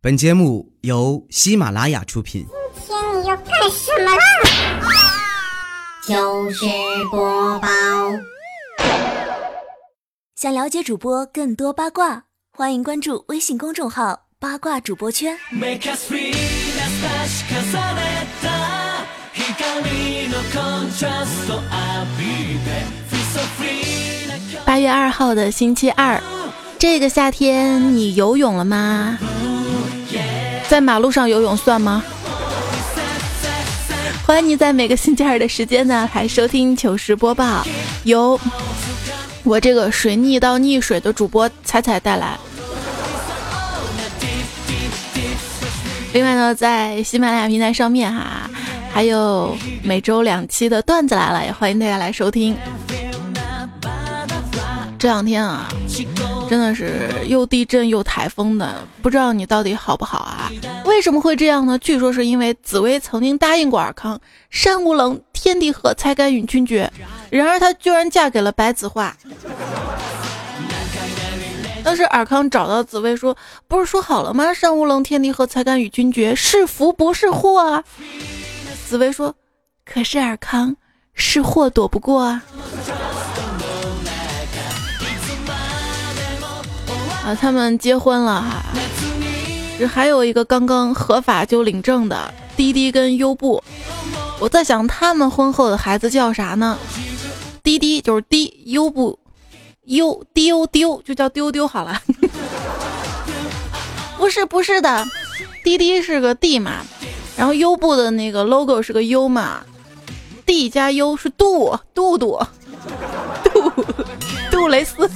本节目由喜马拉雅出品。今天你要干什么啦？就是播报。想了解主播更多八卦，欢迎关注微信公众号“八卦主播圈”。八月二号的星期二，这个夏天你游泳了吗？在马路上游泳算吗？欢迎你在每个星期二的时间呢来收听糗事播报，由我这个水逆到溺水的主播彩彩带来。另外呢，在喜马拉雅平台上面哈，还有每周两期的段子来了，也欢迎大家来收听。这两天啊。真的是又地震又台风的，不知道你到底好不好啊？为什么会这样呢？据说是因为紫薇曾经答应过尔康“山无棱，天地合，才敢与君绝”，然而她居然嫁给了白子画。当时尔康找到紫薇说：“不是说好了吗？山无棱，天地合，才敢与君绝，是福不是祸啊？”紫薇说：“可是尔康，是祸躲不过啊。”啊，他们结婚了哈，这还有一个刚刚合法就领证的滴滴跟优步，我在想他们婚后的孩子叫啥呢？滴滴就是滴，优步优丢丢就叫丢丢好了。不是不是的，滴滴是个 D 嘛，然后优步的那个 logo 是个 U 嘛，D 加 U 是杜杜杜杜杜蕾斯。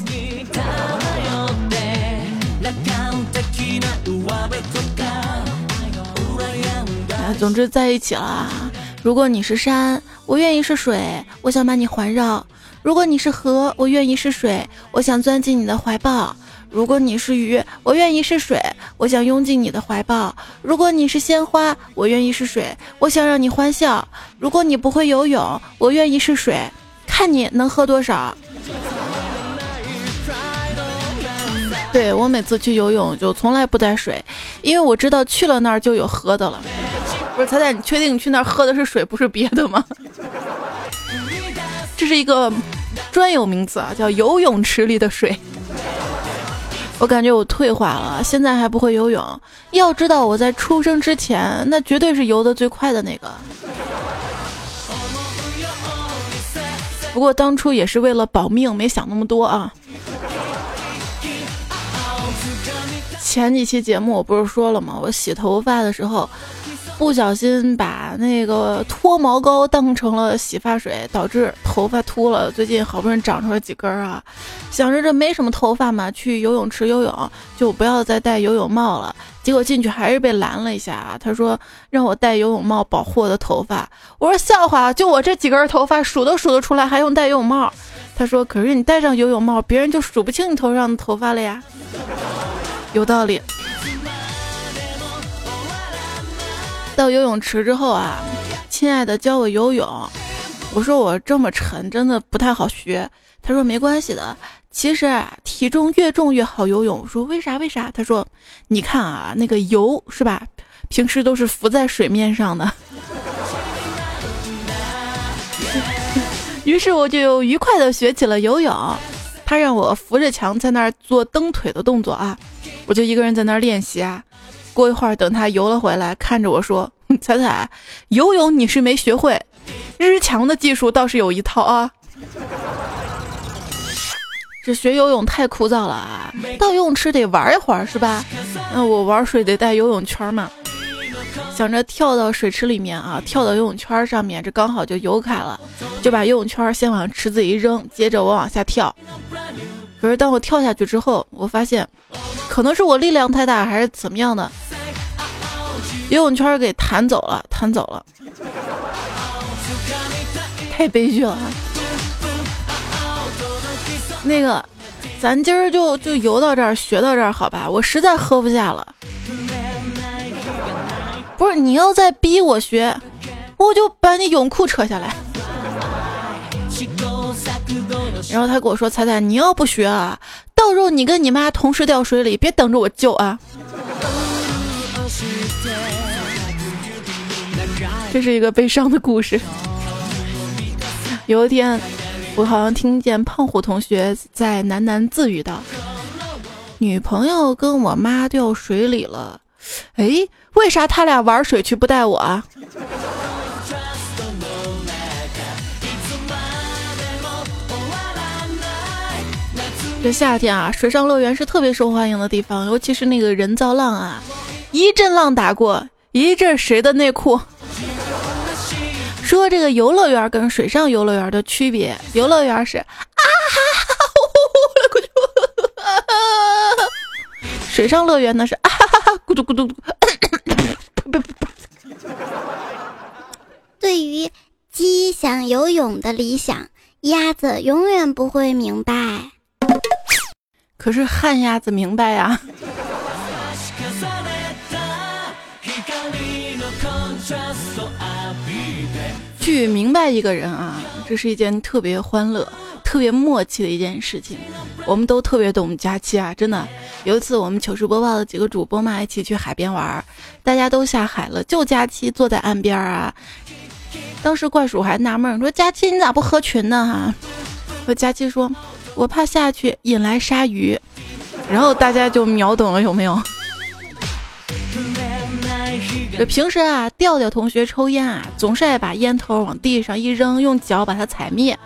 总之在一起了。如果你是山，我愿意是水，我想把你环绕；如果你是河，我愿意是水，我想钻进你的怀抱；如果你是鱼，我愿意是水，我想拥进你的怀抱；如果你是鲜花，我愿意是水，我想让你欢笑；如果你不会游泳，我愿意是水，看你能喝多少。对我每次去游泳就从来不带水，因为我知道去了那儿就有喝的了。不是彩彩，你确定你去那儿喝的是水，不是别的吗？这是一个专有名词啊，叫游泳池里的水。我感觉我退化了，现在还不会游泳。要知道我在出生之前，那绝对是游的最快的那个。不过当初也是为了保命，没想那么多啊。前几期节目我不是说了吗？我洗头发的时候，不小心把那个脱毛膏当成了洗发水，导致头发秃了。最近好不容易长出来几根啊，想着这没什么头发嘛，去游泳池游泳就不要再戴游泳帽了。结果进去还是被拦了一下啊，他说让我戴游泳帽保护我的头发。我说笑话，就我这几根头发数都数得出来，还用戴游泳帽？他说可是你戴上游泳帽，别人就数不清你头上的头发了呀。有道理。到游泳池之后啊，亲爱的教我游泳。我说我这么沉，真的不太好学。他说没关系的，其实啊，体重越重越好游泳。说为啥？为啥？他说你看啊，那个油是吧？平时都是浮在水面上的。于是我就愉快的学起了游泳。他让我扶着墙在那儿做蹬腿的动作啊。我就一个人在那儿练习啊，过一会儿等他游了回来，看着我说：“彩彩，游泳你是没学会，日强的技术倒是有一套啊。”这学游泳太枯燥了啊！到游泳池得玩一会儿是吧？那我玩水得带游泳圈嘛。想着跳到水池里面啊，跳到游泳圈上面，这刚好就游开了，就把游泳圈先往池子一扔，接着我往下跳。可是当我跳下去之后，我发现。可能是我力量太大，还是怎么样的？游泳圈给弹走了，弹走了，太悲剧了。那个，咱今儿就就游到这儿，学到这儿，好吧？我实在喝不下了。不是你要再逼我学，我就把你泳裤扯下来。然后他跟我说：“彩彩，你要不学啊，到时候你跟你妈同时掉水里，别等着我救啊。”这是一个悲伤的故事。有一天，我好像听见胖虎同学在喃喃自语道：“女朋友跟我妈掉水里了，哎，为啥他俩玩水去不带我啊？”这夏天啊，水上乐园是特别受欢迎的地方，尤其是那个人造浪啊，一阵浪打过，一阵谁的内裤。说这个游乐园跟水上游乐园的区别，游乐园是啊哈哈，水上乐园呢是啊哈哈，咕嘟咕嘟。对于鸡想游泳的理想，鸭子永远不会明白。可是旱鸭子明白呀。去明白一个人啊，这是一件特别欢乐、特别默契的一件事情。我们都特别懂佳期啊，真的。有一次我们糗事播报的几个主播嘛，一起去海边玩，大家都下海了，就佳期坐在岸边啊。当时怪叔还纳闷说：“佳期你咋不合群呢？”哈，和佳期说。我怕下去引来鲨鱼，然后大家就秒懂了，有没有？这平时啊，调调同学抽烟啊，总是爱把烟头往地上一扔，用脚把它踩灭。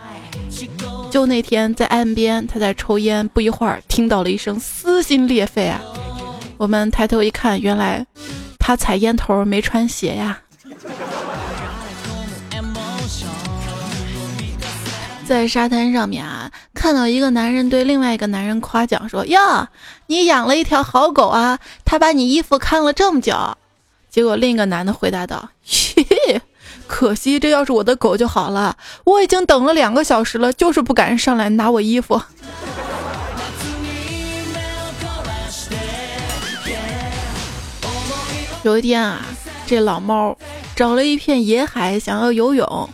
就那天在岸边，他在抽烟，不一会儿听到了一声撕心裂肺啊！我们抬头一看，原来他踩烟头没穿鞋呀。在沙滩上面啊，看到一个男人对另外一个男人夸奖说：“呀，你养了一条好狗啊，它把你衣服看了这么久。”结果另一个男的回答道：“嘿，可惜这要是我的狗就好了，我已经等了两个小时了，就是不敢上来拿我衣服。”有一天啊，这老猫找了一片野海，想要游泳。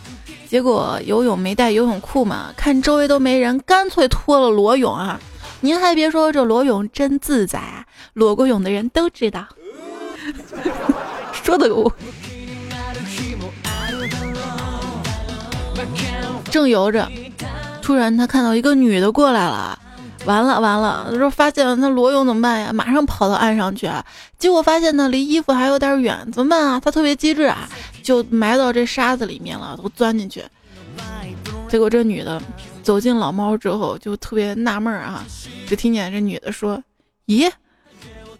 结果游泳没带游泳裤嘛，看周围都没人，干脆脱了裸泳啊！您还别说，这裸泳真自在啊！裸过泳的人都知道。说的我。正游着，突然他看到一个女的过来了，完了完了，他说发现了，那裸泳怎么办呀？马上跑到岸上去，结果发现呢，离衣服还有点远，怎么办啊？他特别机智啊！就埋到这沙子里面了，都钻进去。结果这女的走进老猫之后，就特别纳闷啊，就听见这女的说：“咦，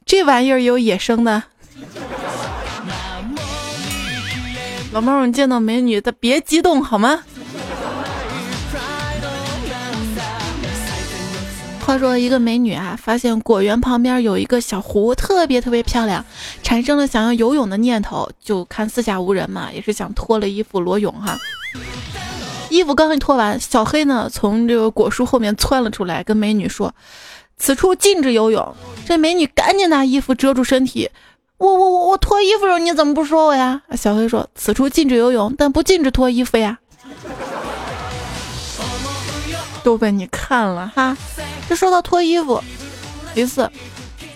这玩意儿有野生的？” 老猫，你见到美女的别激动好吗？话说一个美女啊，发现果园旁边有一个小湖，特别特别漂亮，产生了想要游泳的念头。就看四下无人嘛，也是想脱了衣服裸泳哈。衣服刚一脱完，小黑呢从这个果树后面窜了出来，跟美女说：“此处禁止游泳。”这美女赶紧拿衣服遮住身体。我我我我脱衣服时候你怎么不说我呀？小黑说：“此处禁止游泳，但不禁止脱衣服呀。”都被你看了哈。这说到脱衣服，一次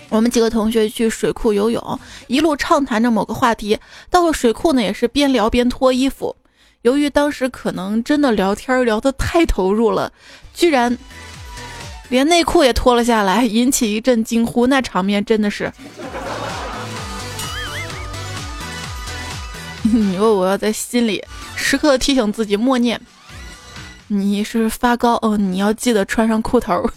我们几个同学去水库游泳，一路畅谈着某个话题，到了水库呢也是边聊边脱衣服。由于当时可能真的聊天聊得太投入了，居然连内裤也脱了下来，引起一阵惊呼。那场面真的是，你说我要在心里时刻提醒自己默念。你是发高哦，你要记得穿上裤头。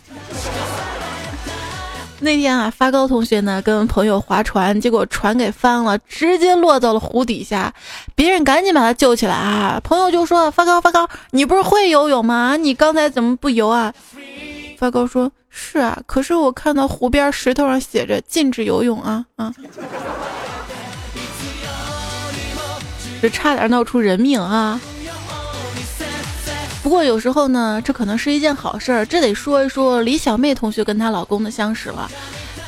那天啊，发高同学呢跟朋友划船，结果船给翻了，直接落到了湖底下，别人赶紧把他救起来啊。朋友就说：“发高，发高，你不是会游泳吗？你刚才怎么不游啊？”发高说：“是啊，可是我看到湖边石头上写着禁止游泳啊啊，这差点闹出人命啊。”不过有时候呢，这可能是一件好事儿。这得说一说李小妹同学跟她老公的相识了。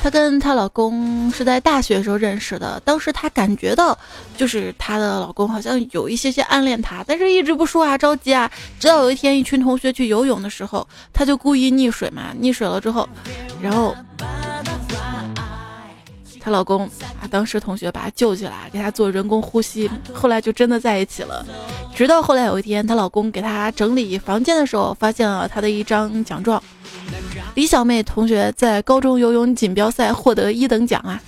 她跟她老公是在大学时候认识的，当时她感觉到就是她的老公好像有一些些暗恋她，但是一直不说啊，着急啊。直到有一天，一群同学去游泳的时候，她就故意溺水嘛，溺水了之后，然后她老公啊，当时同学把她救起来，给她做人工呼吸，后来就真的在一起了。直到后来有一天，她老公给她整理房间的时候，发现了她的一张奖状。李小妹同学在高中游泳锦标赛获得一等奖啊，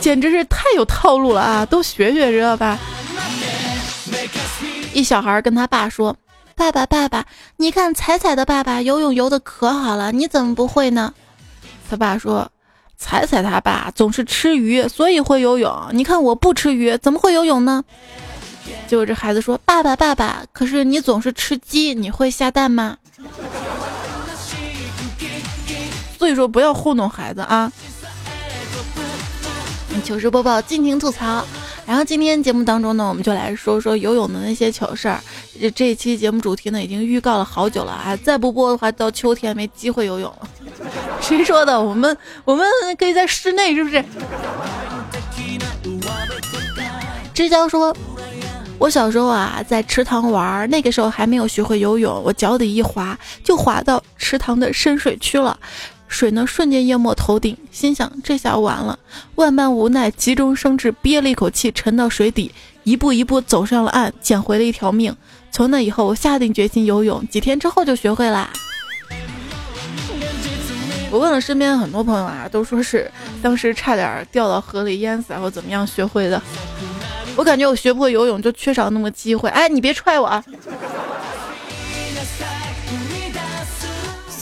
简直是太有套路了啊！都学学知道吧？一小孩跟他爸说：“爸爸，爸爸，你看彩彩的爸爸游泳游的可好了，你怎么不会呢？”他爸说：“踩踩他爸总是吃鱼，所以会游泳。你看我不吃鱼，怎么会游泳呢？”结果这孩子说：“爸爸，爸爸，可是你总是吃鸡，你会下蛋吗？”所以说不要糊弄孩子啊！糗事播报，尽情吐槽。然后今天节目当中呢，我们就来说说游泳的那些糗事儿。这这期节目主题呢，已经预告了好久了啊！再不播的话，到秋天没机会游泳了。谁说的？我们我们可以在室内，是不是？支交说。我小时候啊，在池塘玩，那个时候还没有学会游泳，我脚底一滑，就滑到池塘的深水区了，水呢瞬间淹没头顶，心想这下完了，万般无奈，急中生智，憋了一口气，沉到水底，一步一步走上了岸，捡回了一条命。从那以后，我下定决心游泳，几天之后就学会啦。我问了身边很多朋友啊，都说是当时差点掉到河里淹死，或怎么样学会的。我感觉我学不会游泳，就缺少那么机会。哎，你别踹我啊！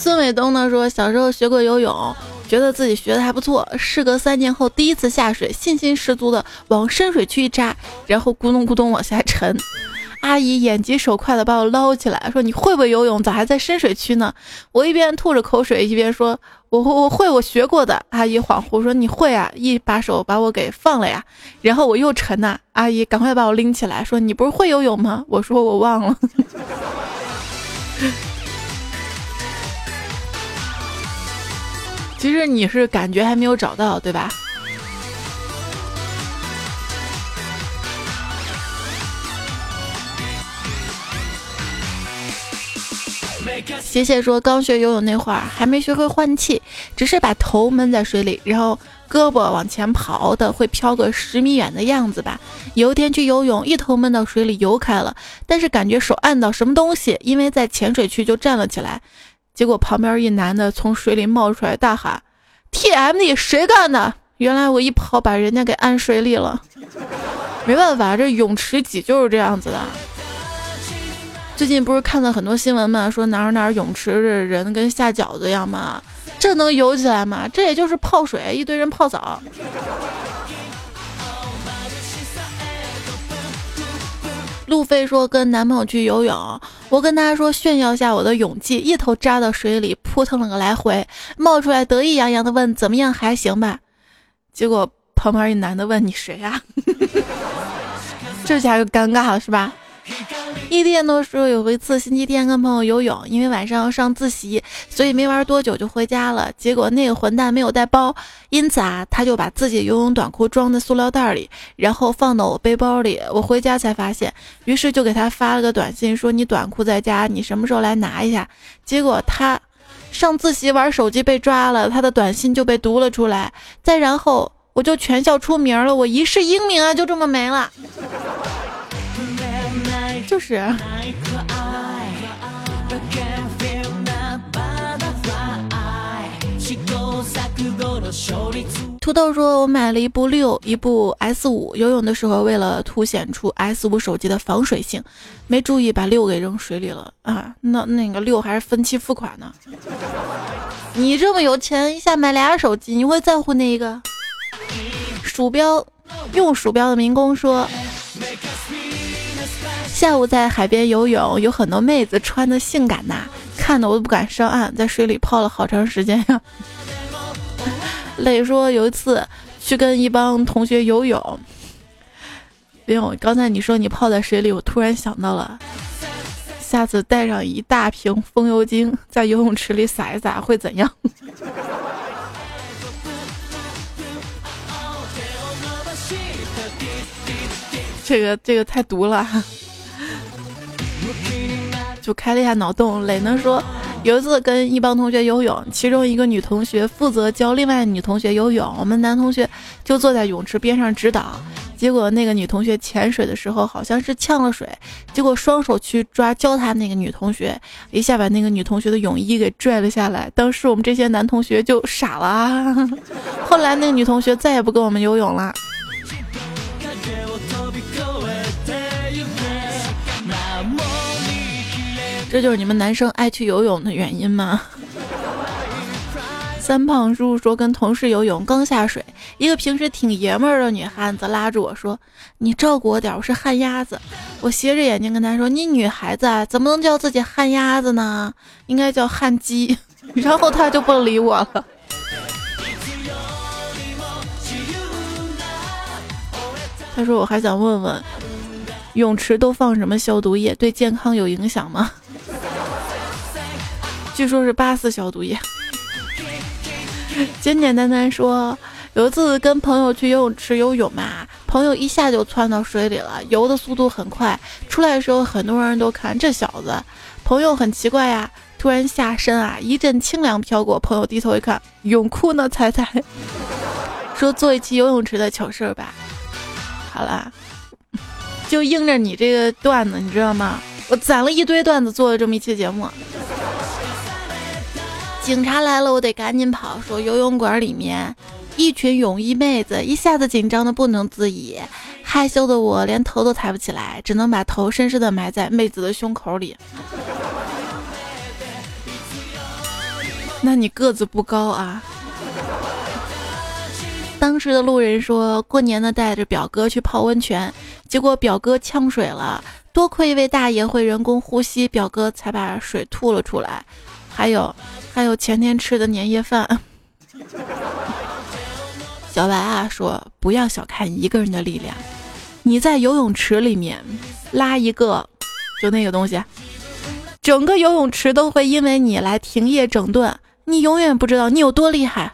孙伟东呢说，小时候学过游泳，觉得自己学的还不错。事隔三年后，第一次下水，信心十足的往深水区一扎，然后咕咚咕咚往下沉。阿姨眼疾手快的把我捞起来，说：“你会不会游泳？咋还在深水区呢？”我一边吐着口水，一边说：“我会我会，我学过的。”阿姨恍惚说：“你会啊？”一把手把我给放了呀。然后我又沉呐，阿姨赶快把我拎起来，说：“你不是会游泳吗？”我说：“我忘了。”其实你是感觉还没有找到，对吧？谢谢说，刚学游泳那会儿还没学会换气，只是把头闷在水里，然后胳膊往前刨的会飘个十米远的样子吧。有一天去游泳，一头闷到水里游开了，但是感觉手按到什么东西，因为在浅水区就站了起来。结果旁边一男的从水里冒出来，大喊：“TMD，谁干的？”原来我一跑把人家给按水里了。没办法，这泳池挤就是这样子的。最近不是看了很多新闻嘛，说哪儿哪儿泳池这人跟下饺子一样嘛，这能游起来吗？这也就是泡水，一堆人泡澡。路飞说跟男朋友去游泳，我跟他说炫耀下我的泳技，一头扎到水里，扑腾了个来回，冒出来得意洋洋的问怎么样还行吧？结果旁边一男的问你谁呀？这下就尴尬了是吧？异地都说有一次星期天跟朋友游泳，因为晚上要上自习，所以没玩多久就回家了。结果那个混蛋没有带包，因此啊，他就把自己游泳短裤装在塑料袋里，然后放到我背包里。我回家才发现，于是就给他发了个短信，说你短裤在家，你什么时候来拿一下？结果他上自习玩手机被抓了，他的短信就被读了出来。再然后我就全校出名了，我一世英名啊，就这么没了。就是。土豆说：“我买了一部六，一部 S 五。游泳的时候，为了凸显出 S 五手机的防水性，没注意把六给扔水里了啊！那那个六还是分期付款呢。你这么有钱，一下买俩手机，你会在乎哪一个？鼠标，用鼠标的民工说。”下午在海边游泳，有很多妹子穿的性感呐，看的我都不敢上岸，在水里泡了好长时间呀。磊说有一次去跟一帮同学游泳，没有，刚才你说你泡在水里，我突然想到了，下次带上一大瓶风油精，在游泳池里撒一撒会怎样？这个这个太毒了。就开了一下脑洞，磊能说有一次跟一帮同学游泳，其中一个女同学负责教另外女同学游泳，我们男同学就坐在泳池边上指导。结果那个女同学潜水的时候好像是呛了水，结果双手去抓教她那个女同学，一下把那个女同学的泳衣给拽了下来。当时我们这些男同学就傻了。后来那个女同学再也不跟我们游泳了。这就是你们男生爱去游泳的原因吗？三胖叔叔说跟同事游泳，刚下水，一个平时挺爷们儿的女汉子拉住我说：“你照顾我点，我是旱鸭子。”我斜着眼睛跟他说：“你女孩子啊，怎么能叫自己旱鸭子呢？应该叫旱鸡。”然后他就不理我了。他说：“我还想问问，泳池都放什么消毒液？对健康有影响吗？” 据说是八四消毒液。简简单单说，有一次跟朋友去游泳池游泳嘛，朋友一下就窜到水里了，游的速度很快，出来的时候很多人都看这小子。朋友很奇怪呀，突然下身啊一阵清凉飘过，朋友低头一看，泳裤呢？猜猜？说做一期游泳池的糗事吧。好啦，就应着你这个段子，你知道吗？我攒了一堆段子做了这么一期节目。警察来了，我得赶紧跑。说游泳馆里面一群泳衣妹子，一下子紧张的不能自已，害羞的我连头都抬不起来，只能把头深深的埋在妹子的胸口里。那你个子不高啊？当时的路人说过年的带着表哥去泡温泉，结果表哥呛水了，多亏一位大爷会人工呼吸，表哥才把水吐了出来。还有，还有前天吃的年夜饭。小白啊说：“不要小看一个人的力量，你在游泳池里面拉一个，就那个东西，整个游泳池都会因为你来停业整顿。你永远不知道你有多厉害。”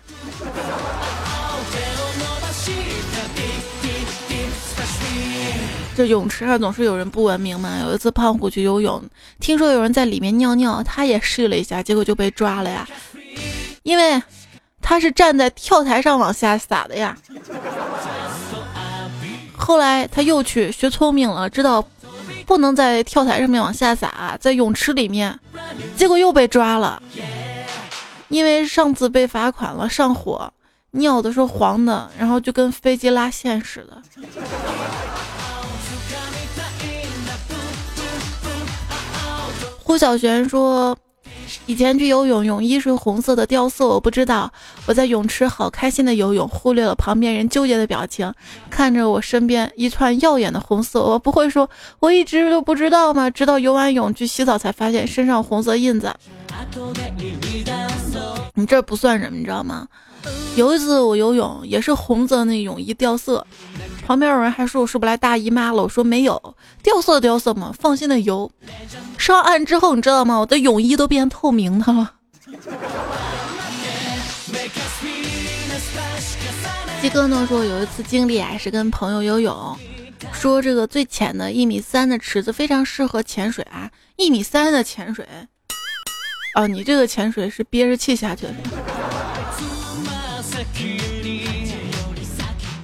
这泳池上总是有人不文明嘛。有一次胖虎去游泳，听说有人在里面尿尿，他也试了一下，结果就被抓了呀。因为他是站在跳台上往下撒的呀。后来他又去学聪明了，知道不能在跳台上面往下撒，在泳池里面，结果又被抓了。因为上次被罚款了，上火，尿的是黄的，然后就跟飞机拉线似的。胡小璇说：“以前去游泳，泳衣是红色的掉色，我不知道。我在泳池好开心的游泳，忽略了旁边人纠结的表情，看着我身边一串耀眼的红色，我不会说我一直都不知道吗？直到游完泳去洗澡才发现身上红色印子。你这不算什么，你知道吗？有一次我游泳也是红色那泳衣掉色。”旁边有人还说我是不是来大姨妈了？我说没有，掉色掉色嘛，放心的游。上岸之后，你知道吗？我的泳衣都变透明的了。鸡哥呢说有一次经历啊，是跟朋友游泳，说这个最浅的一米三的池子非常适合潜水啊，一米三的潜水。哦，你这个潜水是憋着气下去的。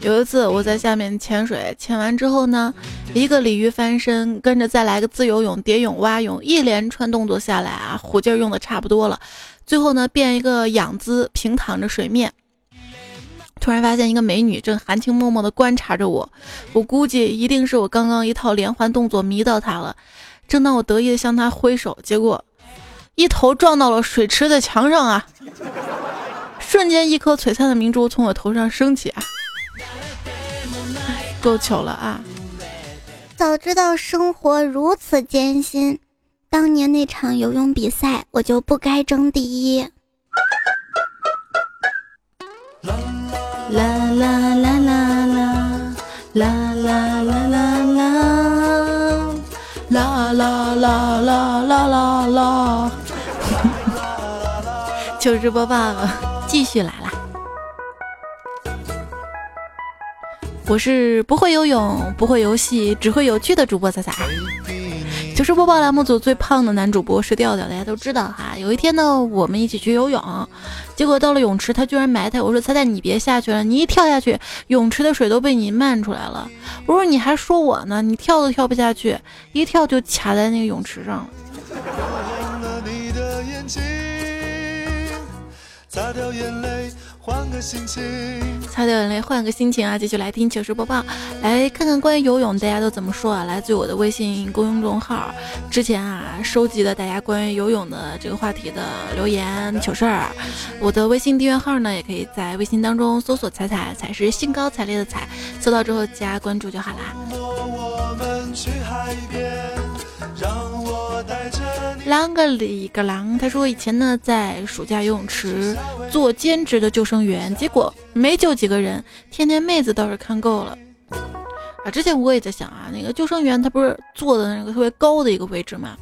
有一次我在下面潜水，潜完之后呢，一个鲤鱼翻身，跟着再来个自由泳、蝶泳、蛙泳，一连串动作下来啊，虎劲用的差不多了，最后呢变一个仰姿，平躺着水面。突然发现一个美女正含情脉脉地观察着我，我估计一定是我刚刚一套连环动作迷到她了。正当我得意地向她挥手，结果一头撞到了水池的墙上啊！瞬间一颗璀璨的明珠从我头上升起啊！够糗了啊！早知道生活如此艰辛，当年那场游泳比赛我就不该争第一。啦啦啦啦啦啦啦啦啦啦啦啦啦啦啦啦啦！糗事播报继续来了。我是不会游泳、不会游戏、只会有趣的主播仔仔。糗事播报栏目组最胖的男主播是调调，大家都知道哈。有一天呢，我们一起去游泳，结果到了泳池，他居然埋汰我说：“猜猜你别下去了，你一跳下去，泳池的水都被你漫出来了。”我说：“你还说我呢，你跳都跳不下去，一跳就卡在那个泳池上了。”擦掉眼。换个心情，擦掉眼泪，换个心情啊！继续来听糗事播报，来看看关于游泳大家都怎么说啊？来自于我的微信公众号，之前啊收集的大家关于游泳的这个话题的留言糗事儿。我的微信订阅号呢，也可以在微信当中搜索“彩彩”，彩是兴高采烈的彩，搜到之后加关注就好啦。我们去海边让我啷个里个啷？他说以前呢在暑假游泳池做兼职的救生员，结果没救几个人，天天妹子倒是看够了。啊，之前我也在想啊，那个救生员他不是坐的那个特别高的一个位置吗？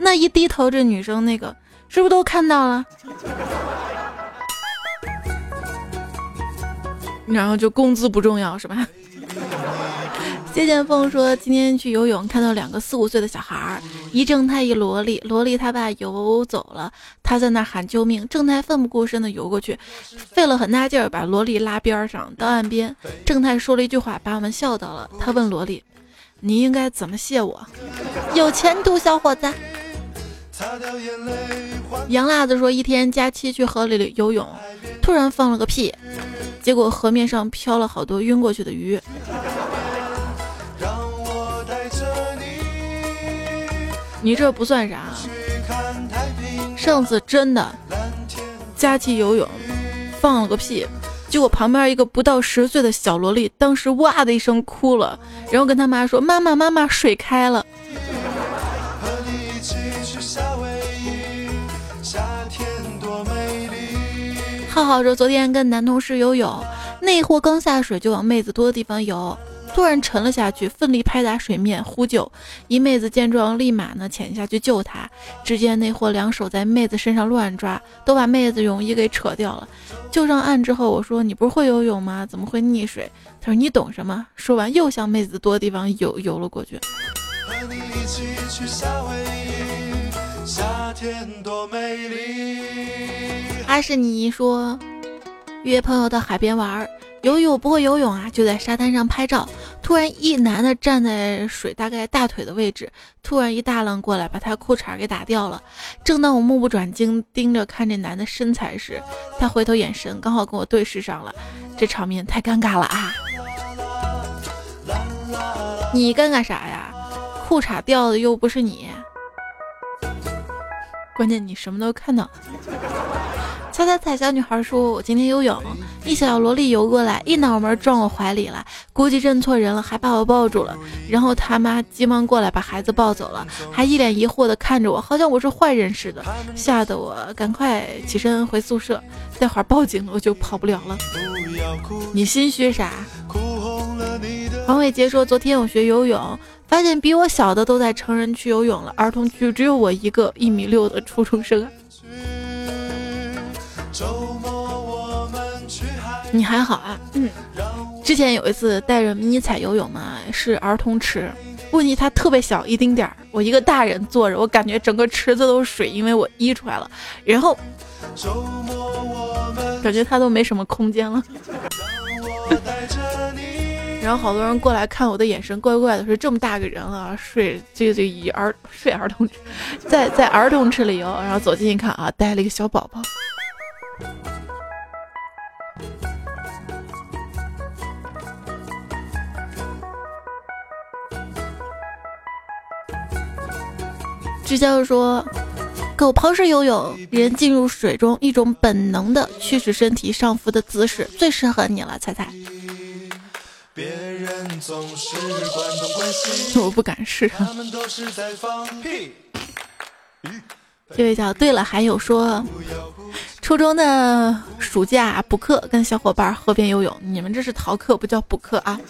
那一低头，这女生那个是不是都看到了？然后就工资不重要是吧？谢剑锋说：“今天去游泳，看到两个四五岁的小孩儿，一正太一萝莉。萝莉他爸游走了，他在那喊救命。正太奋不顾身的游过去，费了很大劲儿把萝莉拉边上到岸边。正太说了一句话，把我们笑到了。他问萝莉：‘你应该怎么谢我？’ 有前途，小伙子。”杨辣子说：“一天假期去河里游泳，突然放了个屁，结果河面上飘了好多晕过去的鱼。”你这不算啥，上次真的假期游泳放了个屁，结果旁边一个不到十岁的小萝莉当时哇的一声哭了，然后跟他妈说：“妈妈妈妈，水开了。”浩浩说：“昨天跟男同事游泳，那货刚下水就往妹子多的地方游。”突然沉了下去，奋力拍打水面呼救。一妹子见状，立马呢潜下去救他。只见那货两手在妹子身上乱抓，都把妹子泳衣给扯掉了。救上岸之后，我说：“你不是会游泳吗？怎么会溺水？”他说：“你懂什么？”说完又向妹子多地方游游了过去。和你一起去夏威夷，夏天多美丽阿是你说约朋友到海边玩。由于我不会游泳啊，就在沙滩上拍照。突然，一男的站在水大概大腿的位置，突然一大浪过来，把他裤衩给打掉了。正当我目不转睛盯着看这男的身材时，他回头眼神刚好跟我对视上了，这场面太尴尬了啊！你尴尬啥呀？裤衩掉的又不是你，关键你什么都看到了。猜猜猜，小女孩说：“我今天游泳，一小萝莉游过来，一脑门撞我怀里了，估计认错人了，还把我抱住了。然后他妈急忙过来把孩子抱走了，还一脸疑惑的看着我，好像我是坏人似的，吓得我赶快起身回宿舍。待会儿报警了，我就跑不了了。你心虚啥？”黄伟杰说：“昨天我学游泳，发现比我小的都在成人区游泳了，儿童区只有我一个一米六的初中生。”你还好啊？嗯，之前有一次带着迷彩游泳嘛，是儿童池，问题它特别小，一丁点儿，我一个大人坐着，我感觉整个池子都是水，因为我溢出来了，然后感觉它都没什么空间了。然后好多人过来看我的眼神怪怪的，说这么大个人了，睡这这以儿睡儿童池，在在儿童池里游，然后走近一看啊，带了一个小宝宝。支教说，狗刨式游泳，人进入水中，一种本能的驱使身体上浮的姿势，最适合你了，猜猜？我不敢试。这位叫对了，还有说，初中的暑假补课，跟小伙伴河边游泳，你们这是逃课，不叫补课啊！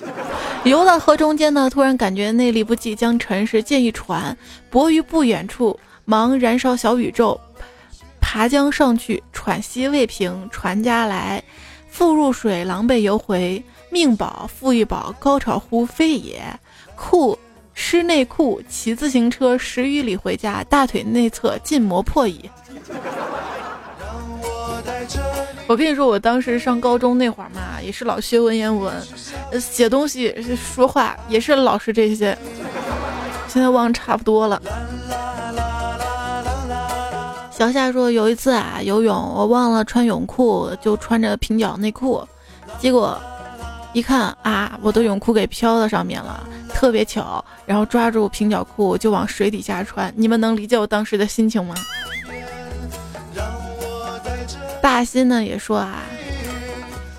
游到河中间呢，突然感觉内力不济，将沉时，见一船泊于不远处，忙燃烧小宇宙，爬江上去，喘息未平，船家来，复入水，狼狈游回，命保富裕保，高潮乎飞也，裤。湿内裤，骑自行车十余里回家，大腿内侧筋膜破矣。我跟你说，我当时上高中那会儿嘛，也是老学文言文，写东西、说话也是老是这些。现在忘差不多了。小夏说，有一次啊游泳，我忘了穿泳裤，就穿着平角内裤，结果一看啊，我的泳裤给飘到上面了，特别巧。然后抓住平角裤就往水底下穿，你们能理解我当时的心情吗？大新呢也说啊，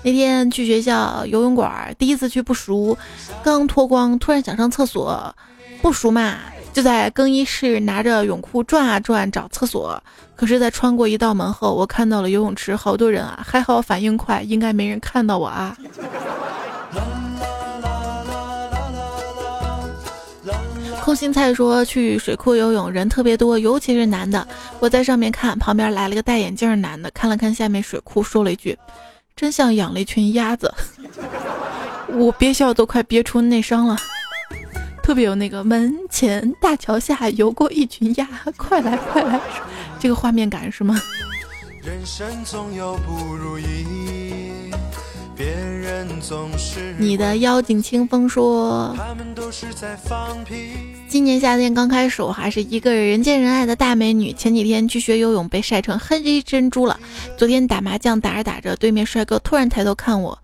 那天去学校游泳馆，第一次去不熟，刚脱光，突然想上厕所，不熟嘛，就在更衣室拿着泳裤转啊转找厕所。可是，在穿过一道门后，我看到了游泳池好多人啊，还好反应快，应该没人看到我啊。空心菜说去水库游泳人特别多，尤其是男的。我在上面看，旁边来了个戴眼镜的男的，看了看下面水库，说了一句：“真像养了一群鸭子。”我憋笑都快憋出内伤了，特别有那个门前大桥下游过一群鸭，快来快来，这个画面感是吗？人生总有不如意。别人总是你的妖精清风说，今年夏天刚开始，我还是一个人见人爱的大美女。前几天去学游泳，被晒成黑珍珠了。昨天打麻将打着打着，对面帅哥突然抬头看我，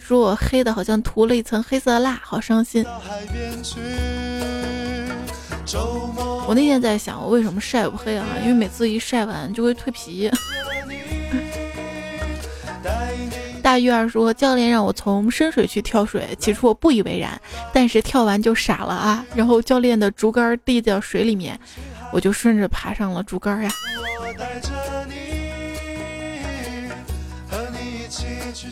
说我黑的好像涂了一层黑色蜡，好伤心。我那天在想，我为什么晒不黑啊？因为每次一晒完就会蜕皮。月儿说：“教练让我从深水区跳水，起初我不以为然，但是跳完就傻了啊！然后教练的竹竿递到水里面，我就顺着爬上了竹竿呀。”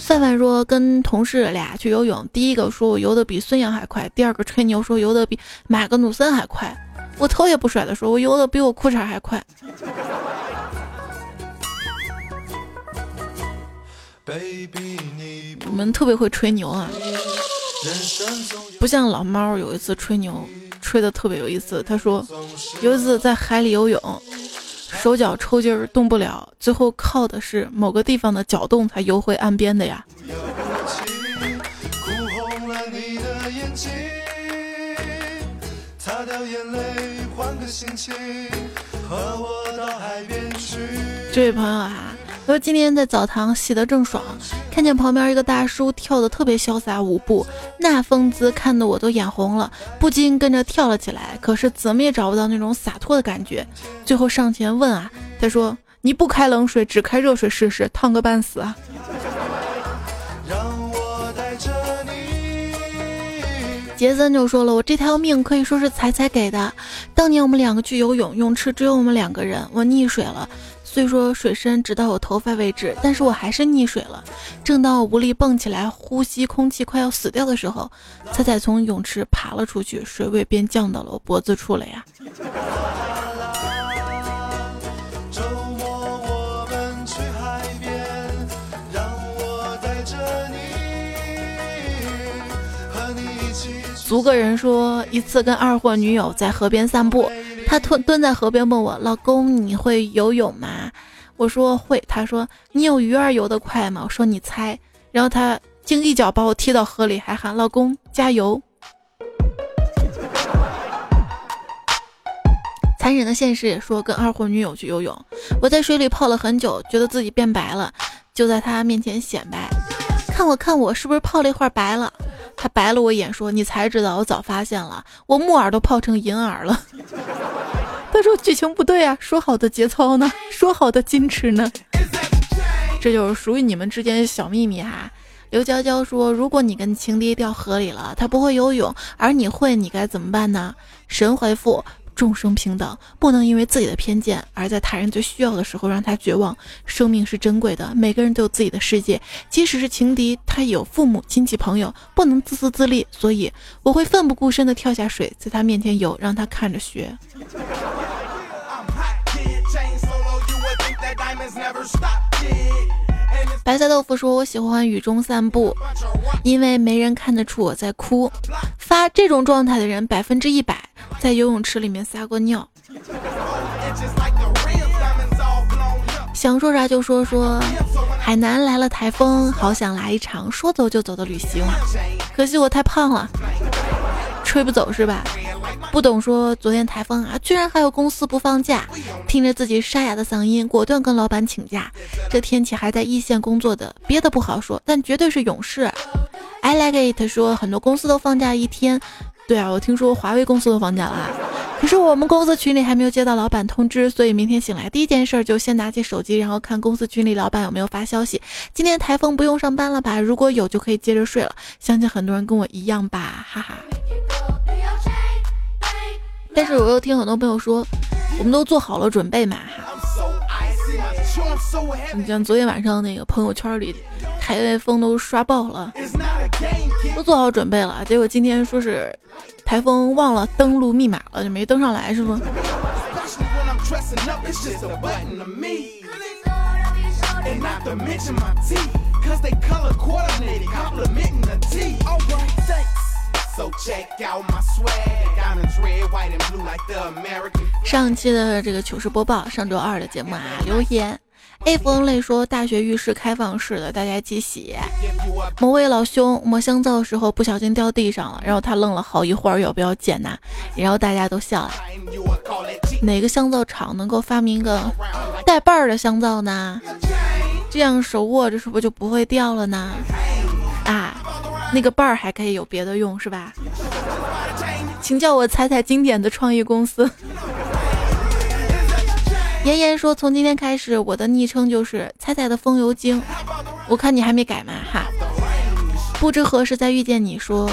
范范说：“跟同事俩去游泳，第一个说我游的比孙杨还快，第二个吹牛说游的比马格努森还快，我头也不甩的说，我游的比我裤衩还快。”我们特别会吹牛啊，不像老猫有一次吹牛，吹的特别有意思。他说有一次在海里游泳，手脚抽筋儿动不了，最后靠的是某个地方的搅动才游回岸边的呀。这位朋友啊。说今天在澡堂洗的正爽，看见旁边一个大叔跳的特别潇洒舞步，那风姿看得我都眼红了，不禁跟着跳了起来。可是怎么也找不到那种洒脱的感觉，最后上前问啊，他说：“你不开冷水，只开热水试试，烫个半死啊！”杰森就说了：“我这条命可以说是彩彩给的。当年我们两个去游泳，泳池只有我们两个人，我溺水了。”虽说水深直到我头发位置，但是我还是溺水了。正当我无力蹦起来呼吸空气，快要死掉的时候，彩彩从泳池爬了出去，水位便降到了我脖子处了呀。足个人说，一次跟二货女友在河边散步。他蹲蹲在河边问我：“老公，你会游泳吗？”我说：“会。”他说：“你有鱼儿游得快吗？”我说：“你猜。”然后他竟一脚把我踢到河里，还喊：“老公，加油！”残忍的现实也说，跟二货女友去游泳，我在水里泡了很久，觉得自己变白了，就在他面前显摆：“看我，看我，是不是泡了一会儿白了？”他白了我一眼，说：“你才知道，我早发现了，我木耳都泡成银耳了。”他说：“剧情不对啊，说好的节操呢？说好的矜持呢？这就是属于你们之间的小秘密哈。”刘娇娇说：“如果你跟情敌掉河里了，他不会游泳，而你会，你该怎么办呢？”神回复。众生平等，不能因为自己的偏见而在他人最需要的时候让他绝望。生命是珍贵的，每个人都有自己的世界，即使是情敌，他有父母、亲戚、朋友，不能自私自利。所以我会奋不顾身地跳下水，在他面前游，让他看着学。白菜豆腐说：“我喜欢雨中散步，因为没人看得出我在哭。发这种状态的人，百分之一百在游泳池里面撒过尿。”想说啥就说说，海南来了台风，好想来一场说走就走的旅行，可惜我太胖了，吹不走是吧？不懂说昨天台风啊，居然还有公司不放假，听着自己沙哑的嗓音，果断跟老板请假。这天气还在一线工作的，别的不好说，但绝对是勇士。I like it 说很多公司都放假一天，对啊，我听说华为公司都放假了。可是我们公司群里还没有接到老板通知，所以明天醒来第一件事就先拿起手机，然后看公司群里老板有没有发消息。今天台风不用上班了吧？如果有就可以接着睡了。相信很多人跟我一样吧，哈哈。但是我又听很多朋友说，我们都做好了准备嘛，哈。你像昨天晚上那个朋友圈里，台风都刷爆了，都做好准备了，结果今天说是。台风忘了登录密码了，就没登上来，是不？上期的这个糗事播报，上周二的节目啊，留言。A 风泪说：“大学浴室开放式的，大家一起洗。”某位老兄抹香皂的时候不小心掉地上了，然后他愣了好一会儿，要不要捡呐？然后大家都笑了。哪个香皂厂能够发明一个带把儿的香皂呢？这样手握着是不是就不会掉了呢？啊，那个伴儿还可以有别的用是吧？请叫我踩踩经典的创意公司。妍妍说：“从今天开始，我的昵称就是彩彩的风油精。我看你还没改嘛，哈。不知何时再遇见你。说，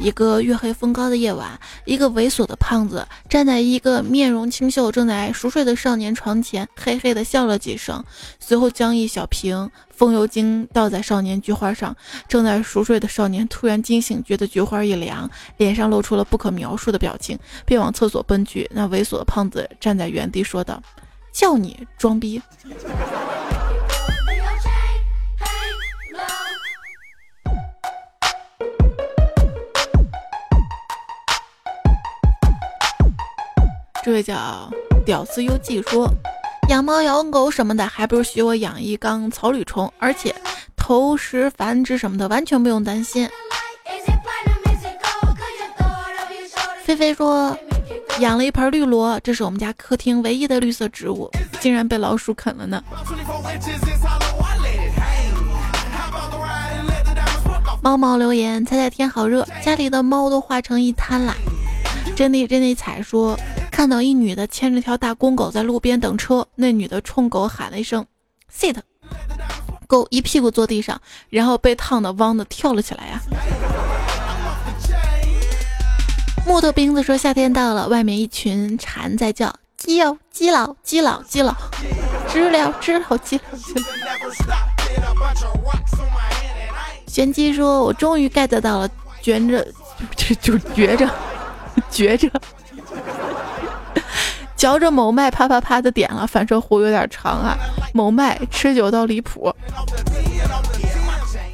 一个月黑风高的夜晚，一个猥琐的胖子站在一个面容清秀、正在熟睡的少年床前，嘿嘿的笑了几声，随后将一小瓶风油精倒在少年菊花上。正在熟睡的少年突然惊醒，觉得菊花一凉，脸上露出了不可描述的表情，便往厕所奔去。那猥琐的胖子站在原地说道。”叫你装逼！这位叫屌丝游记说，养猫养狗什么的，还不如学我养一缸草履虫，而且投食繁殖什么的完全不用担心。菲菲说。养了一盆绿萝，这是我们家客厅唯一的绿色植物，竟然被老鼠啃了呢。猫猫留言：猜猜天好热，家里的猫都化成一滩啦。真的真的彩说，看到一女的牵着条大公狗在路边等车，那女的冲狗喊了一声 “sit”，狗一屁股坐地上，然后被烫的汪的跳了起来呀。木头兵子说：“夏天到了，外面一群蝉在叫，鸡哦，鸡老，鸡老，鸡老，知了，知了，鸡老，鸡了。”玄机说：“我终于 get 到了，卷着，就就觉着，觉着，嚼着某麦啪啪啪的点了，反射弧有点长啊，某麦持久到离谱。”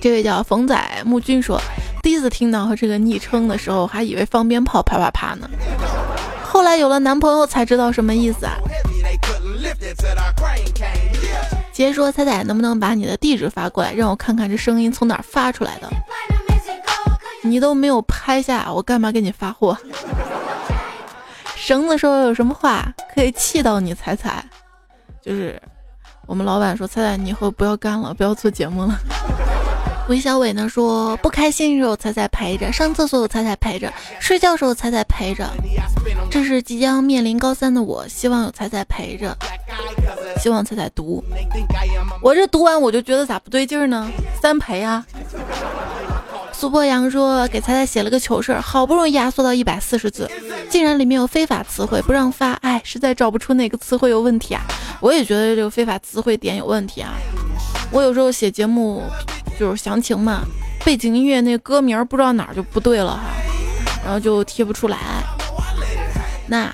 这位叫冯仔木君说。第一次听到这个昵称的时候，还以为放鞭炮啪啪啪呢。后来有了男朋友才知道什么意思啊。杰说：“彩彩，能不能把你的地址发过来，让我看看这声音从哪发出来的？你都没有拍下，我干嘛给你发货？”绳子说：“有什么话可以气到你？彩彩，就是我们老板说，彩彩，你以后不要干了，不要做节目了。”韦小伟呢说不开心的时候彩彩陪着，上厕所彩彩陪着，睡觉时候彩彩陪着。这是即将面临高三的我，希望有彩彩陪着，希望彩彩读。我这读完我就觉得咋不对劲呢？三陪啊！苏博阳说给彩彩写了个糗事儿，好不容易压缩到一百四十字，竟然里面有非法词汇不让发，哎，实在找不出哪个词汇有问题啊！我也觉得这个非法词汇点有问题啊！我有时候写节目。就是详情嘛，背景音乐那歌名不知道哪儿就不对了哈，然后就贴不出来。那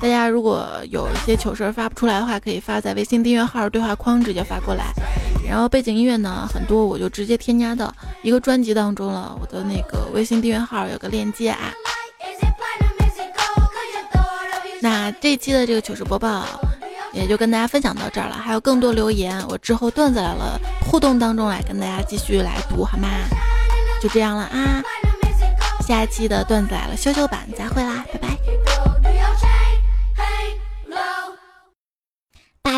大家如果有一些糗事发不出来的话，可以发在微信订阅号对话框直接发过来。然后背景音乐呢很多，我就直接添加到一个专辑当中了。我的那个微信订阅号有个链接啊。那这期的这个糗事播报也就跟大家分享到这儿了，还有更多留言，我之后段子来了互动当中来跟大家继续来读好吗？就这样了啊，下一期的段子来了修修版再会啦，拜拜。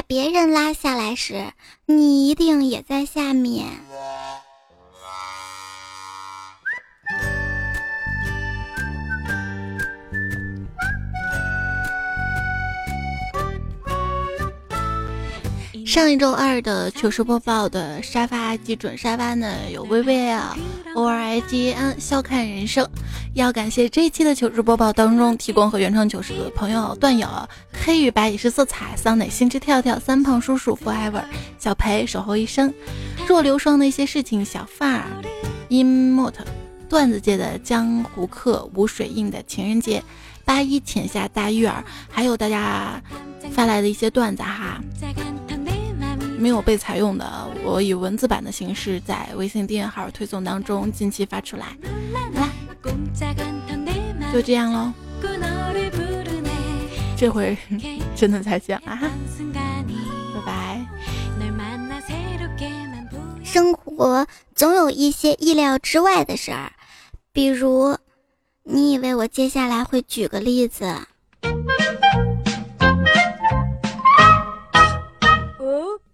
别人拉下来时，你一定也在下面。上一周二的糗事播报的沙发基准沙发呢，有微微啊，O R I G N 笑看人生。要感谢这一期的糗事播报当中提供和原创糗事的朋友段友黑与白已是色彩，桑磊心之跳跳，三胖叔叔 Forever，小裴守候一生，若流霜的一些事情，小范儿，Emmot，段子界的江湖客，无水印的情人节，八一浅夏大玉儿，还有大家发来的一些段子哈。没有被采用的，我以文字版的形式在微信订阅号推送当中近期发出来。好啦，就这样喽，这回 真的再见了哈，拜拜。生活总有一些意料之外的事儿，比如，你以为我接下来会举个例子？